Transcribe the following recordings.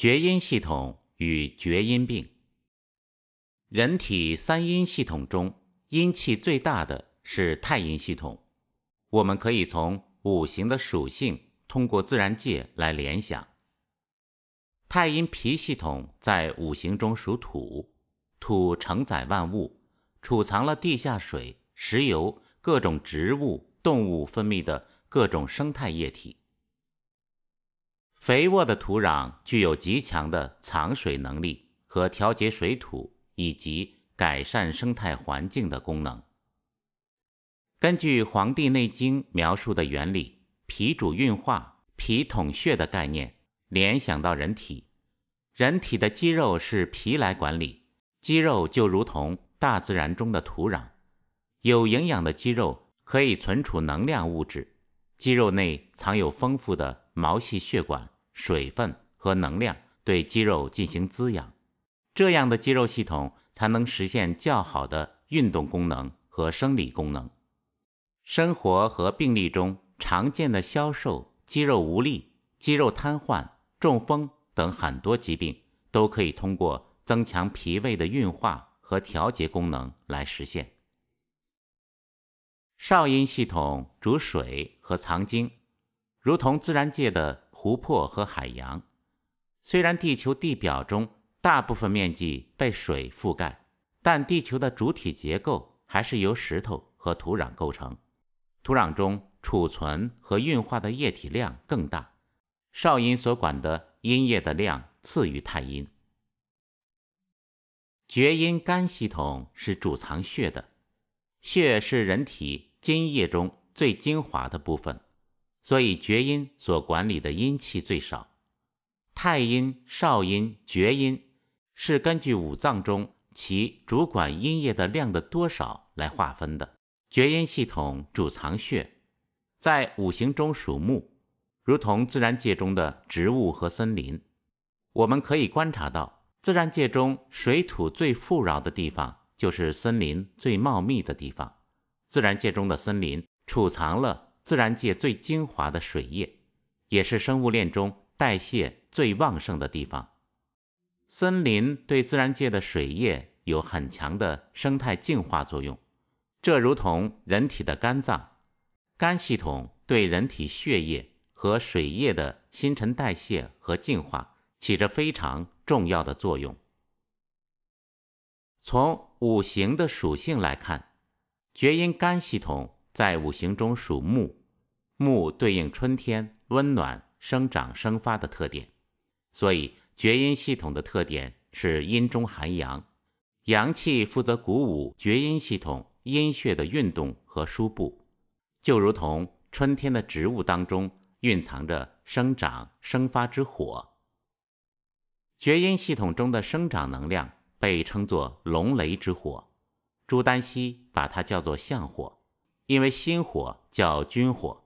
厥阴系统与厥阴病。人体三阴系统中，阴气最大的是太阴系统。我们可以从五行的属性，通过自然界来联想。太阴脾系统在五行中属土，土承载万物，储藏了地下水、石油、各种植物、动物分泌的各种生态液体。肥沃的土壤具有极强的藏水能力和调节水土以及改善生态环境的功能。根据《黄帝内经》描述的原理，脾主运化，脾统血的概念，联想到人体，人体的肌肉是脾来管理，肌肉就如同大自然中的土壤，有营养的肌肉可以存储能量物质，肌肉内藏有丰富的。毛细血管、水分和能量对肌肉进行滋养，这样的肌肉系统才能实现较好的运动功能和生理功能。生活和病例中常见的消瘦、肌肉无力、肌肉瘫痪、中风等很多疾病，都可以通过增强脾胃的运化和调节功能来实现。少阴系统主水和藏精。如同自然界的湖泊和海洋，虽然地球地表中大部分面积被水覆盖，但地球的主体结构还是由石头和土壤构成。土壤中储存和运化的液体量更大，少阴所管的阴液的量次于太阴。厥阴肝系统是主藏血的，血是人体津液中最精华的部分。所以厥阴所管理的阴气最少，太阴、少阴、厥阴是根据五脏中其主管阴液的量的多少来划分的。厥阴系统主藏血，在五行中属木，如同自然界中的植物和森林。我们可以观察到，自然界中水土最富饶的地方，就是森林最茂密的地方。自然界中的森林储藏了。自然界最精华的水液，也是生物链中代谢最旺盛的地方。森林对自然界的水液有很强的生态净化作用，这如同人体的肝脏，肝系统对人体血液和水液的新陈代谢和净化起着非常重要的作用。从五行的属性来看，厥阴肝系统。在五行中属木，木对应春天温暖、生长、生发的特点，所以厥阴系统的特点是阴中含阳，阳气负责鼓舞厥阴系统阴血的运动和输布，就如同春天的植物当中蕴藏着生长、生发之火。厥阴系统中的生长能量被称作龙雷之火，朱丹溪把它叫做相火。因为心火叫君火，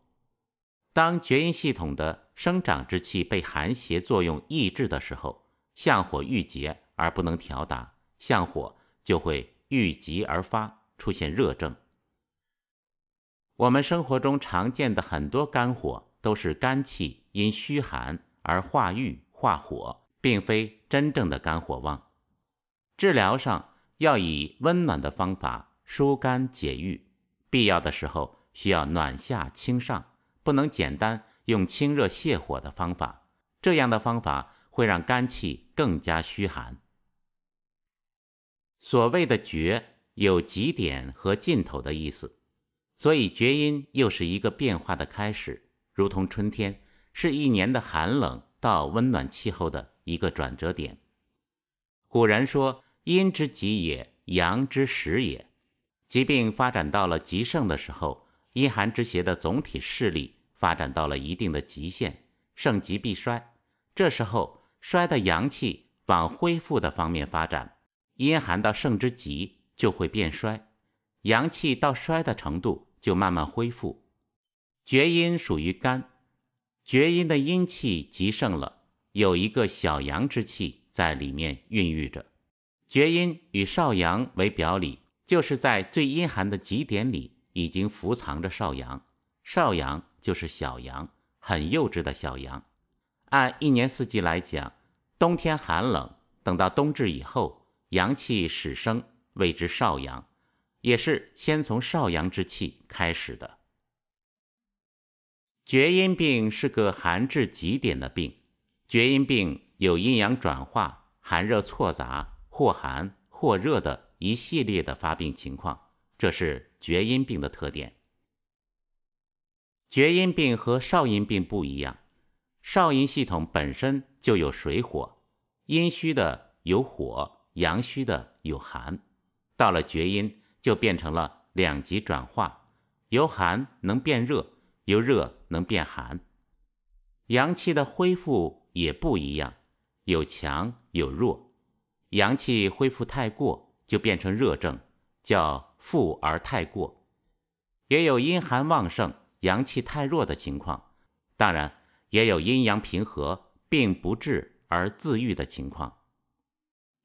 当厥阴系统的生长之气被寒邪作用抑制的时候，相火郁结而不能调达，相火就会郁积而发，出现热症。我们生活中常见的很多肝火都是肝气因虚寒而化郁化火，并非真正的肝火旺。治疗上要以温暖的方法疏肝解郁。必要的时候需要暖下清上，不能简单用清热泻火的方法，这样的方法会让肝气更加虚寒。所谓的绝有极点和尽头的意思，所以厥阴又是一个变化的开始，如同春天是一年的寒冷到温暖气候的一个转折点。古人说：“阴之极也，阳之始也。”疾病发展到了极盛的时候，阴寒之邪的总体势力发展到了一定的极限，盛极必衰。这时候衰的阳气往恢复的方面发展，阴寒到盛之极就会变衰，阳气到衰的程度就慢慢恢复。厥阴属于肝，厥阴的阴气极盛了，有一个小阳之气在里面孕育着。厥阴与少阳为表里。就是在最阴寒的极点里，已经伏藏着少阳。少阳就是小阳，很幼稚的小阳。按一年四季来讲，冬天寒冷，等到冬至以后，阳气始生，谓之少阳，也是先从少阳之气开始的。厥阴病是个寒至极点的病，厥阴病有阴阳转化、寒热错杂、或寒或热的一系列的发病情况，这是厥阴病的特点。厥阴病和少阴病不一样，少阴系统本身就有水火，阴虚的有火，阳虚的有寒，到了厥阴就变成了两极转化，由寒能变热，由热能变寒。阳气的恢复也不一样，有强有弱，阳气恢复太过就变成热症，叫复而太过，也有阴寒旺盛。阳气太弱的情况，当然也有阴阳平和并不治而自愈的情况。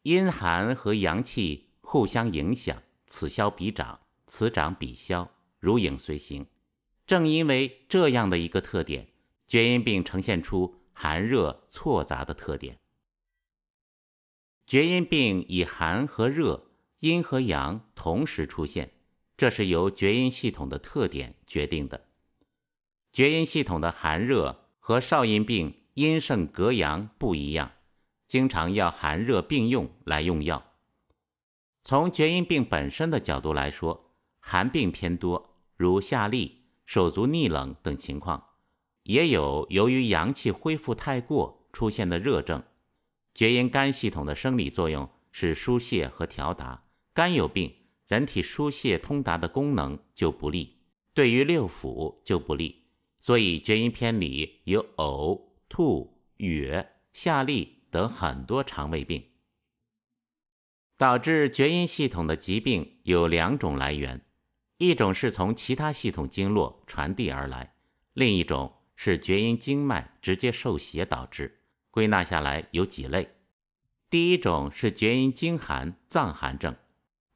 阴寒和阳气互相影响，此消彼长，此长彼消，如影随形。正因为这样的一个特点，厥阴病呈现出寒热错杂的特点。厥阴病以寒和热、阴和阳同时出现，这是由厥阴系统的特点决定的。厥阴系统的寒热和少阴病阴盛格阳不一样，经常要寒热并用来用药。从厥阴病本身的角度来说，寒病偏多，如下痢、手足逆冷等情况，也有由于阳气恢复太过出现的热症。厥阴肝系统的生理作用是疏泄和调达，肝有病，人体疏泄通达的功能就不利，对于六腑就不利。所以厥阴篇里有呕、吐、哕、下痢等很多肠胃病，导致厥阴系统的疾病有两种来源，一种是从其他系统经络传递而来，另一种是厥阴经脉直接受邪导致。归纳下来有几类，第一种是厥阴经寒、脏寒症，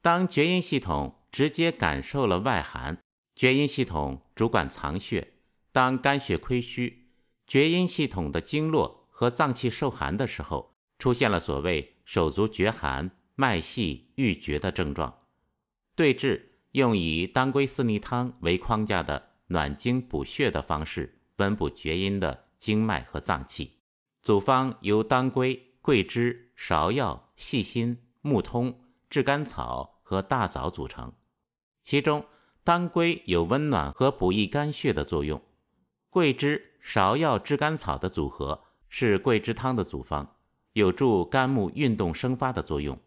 当厥阴系统直接感受了外寒，厥阴系统主管藏血。当肝血亏虚、厥阴系统的经络和脏器受寒的时候，出现了所谓手足厥寒、脉细欲绝的症状。对治用以当归四逆汤为框架的暖经补血的方式，温补厥阴的经脉和脏器。组方由当归、桂枝、芍药、细辛、木通、炙甘草和大枣组成。其中，当归有温暖和补益肝血的作用。桂枝、芍药、炙甘草的组合是桂枝汤的组方，有助肝木运动生发的作用。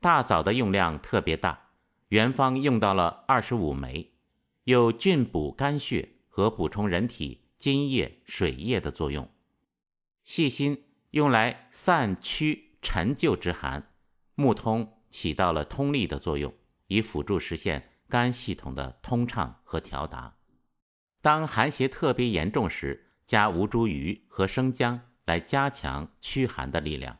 大枣的用量特别大，原方用到了二十五枚，有菌补肝血和补充人体津液、水液的作用。细心用来散驱陈旧之寒，木通起到了通利的作用，以辅助实现肝系统的通畅和调达。当寒邪特别严重时，加吴茱萸和生姜来加强驱寒的力量。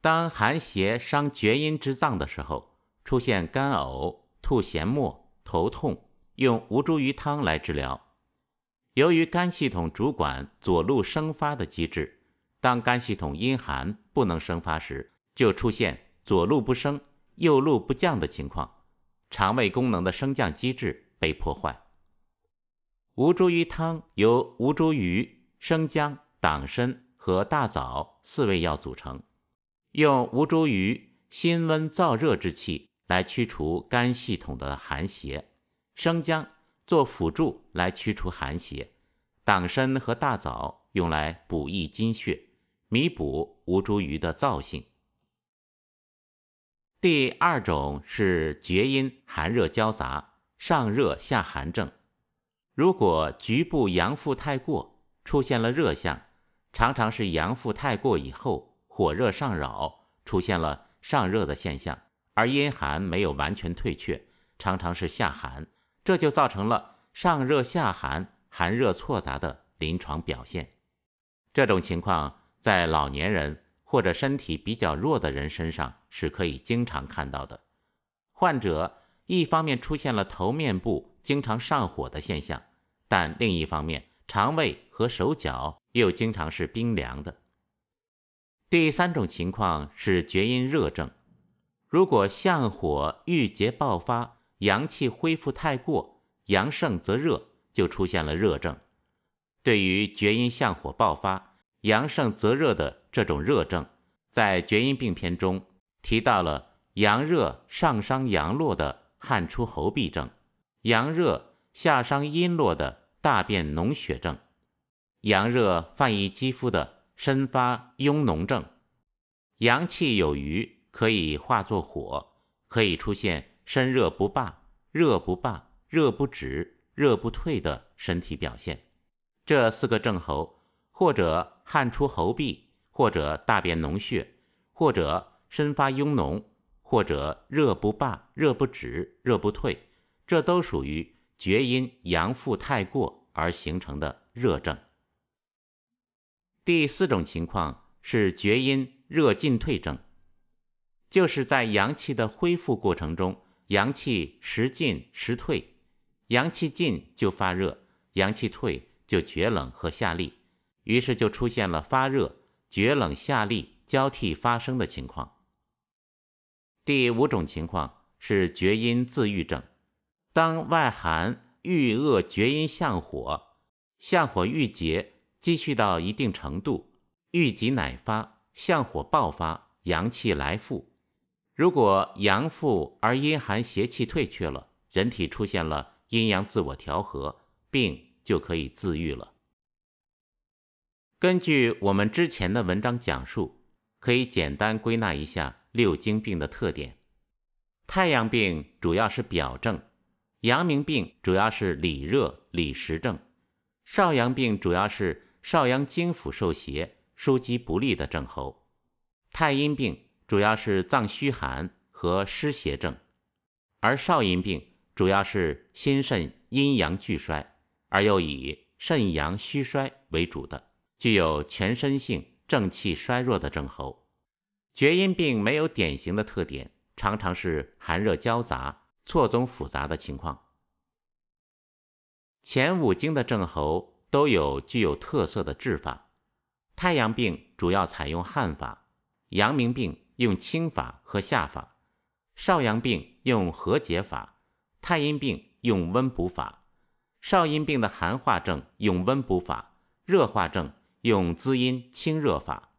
当寒邪伤厥阴之脏的时候，出现干呕、吐涎沫、头痛，用吴茱萸汤来治疗。由于肝系统主管左路生发的机制，当肝系统阴寒不能生发时，就出现左路不升、右路不降的情况，肠胃功能的升降机制被破坏。吴茱萸汤由吴茱萸、生姜、党参和大枣四味药组成，用吴茱萸辛温燥热之气来驱除肝系统的寒邪，生姜做辅助来驱除寒邪，党参和大枣用来补益精血，弥补吴茱萸的燥性。第二种是厥阴寒热交杂，上热下寒症。如果局部阳腹太过，出现了热象，常常是阳腹太过以后火热上扰，出现了上热的现象，而阴寒没有完全退却，常常是下寒，这就造成了上热下寒、寒热错杂的临床表现。这种情况在老年人或者身体比较弱的人身上是可以经常看到的。患者一方面出现了头面部经常上火的现象。但另一方面，肠胃和手脚又经常是冰凉的。第三种情况是厥阴热症，如果相火郁结爆发，阳气恢复太过，阳盛则热，就出现了热症。对于厥阴向火爆发、阳盛则热的这种热症，在厥阴病篇中提到了阳热上伤阳络的汗出喉痹症，阳热下伤阴络的大便脓血症，阳热泛溢肌肤的身发痈脓症。阳气有余，可以化作火，可以出现身热不罢、热不罢、热不止、热不退的身体表现。这四个症候，或者汗出喉痹，或者大便脓血，或者身发痈脓，或者热不罢、热不止、热不退，这都属于厥阴阳复太过而形成的热症。第四种情况是厥阴热进退症，就是在阳气的恢复过程中，阳气时进时退，阳气进就发热，阳气退。就厥冷和下利，于是就出现了发热、厥冷、下利交替发生的情况。第五种情况是厥阴自愈症，当外寒郁恶厥阴向火，向火郁结积蓄到一定程度，郁积乃发，向火爆发，阳气来复。如果阳复而阴寒邪气退却了，人体出现了阴阳自我调和，病。就可以自愈了。根据我们之前的文章讲述，可以简单归纳一下六经病的特点：太阳病主要是表症，阳明病主要是里热里实症，少阳病主要是少阳经府受邪、枢机不利的症候，太阴病主要是脏虚寒和湿邪症，而少阴病主要是心肾阴阳俱衰。而又以肾阳虚衰为主的，具有全身性正气衰弱的症候。厥阴病没有典型的特点，常常是寒热交杂、错综复杂的情况。前五经的症候都有具有特色的治法。太阳病主要采用汗法，阳明病用清法和下法，少阳病用和解法，太阴病用温补法。少阴病的寒化症用温补法，热化症用滋阴清热法，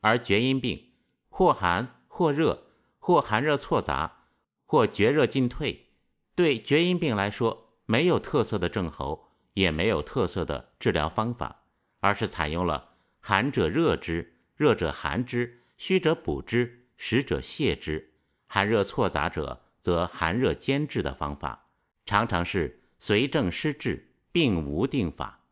而厥阴病或寒或热，或寒热错杂，或厥热进退。对厥阴病来说，没有特色的症候，也没有特色的治疗方法，而是采用了寒者热之，热者寒之，虚者补之，实者泄之，寒热错杂者则寒热兼治的方法，常常是。随症施治，并无定法。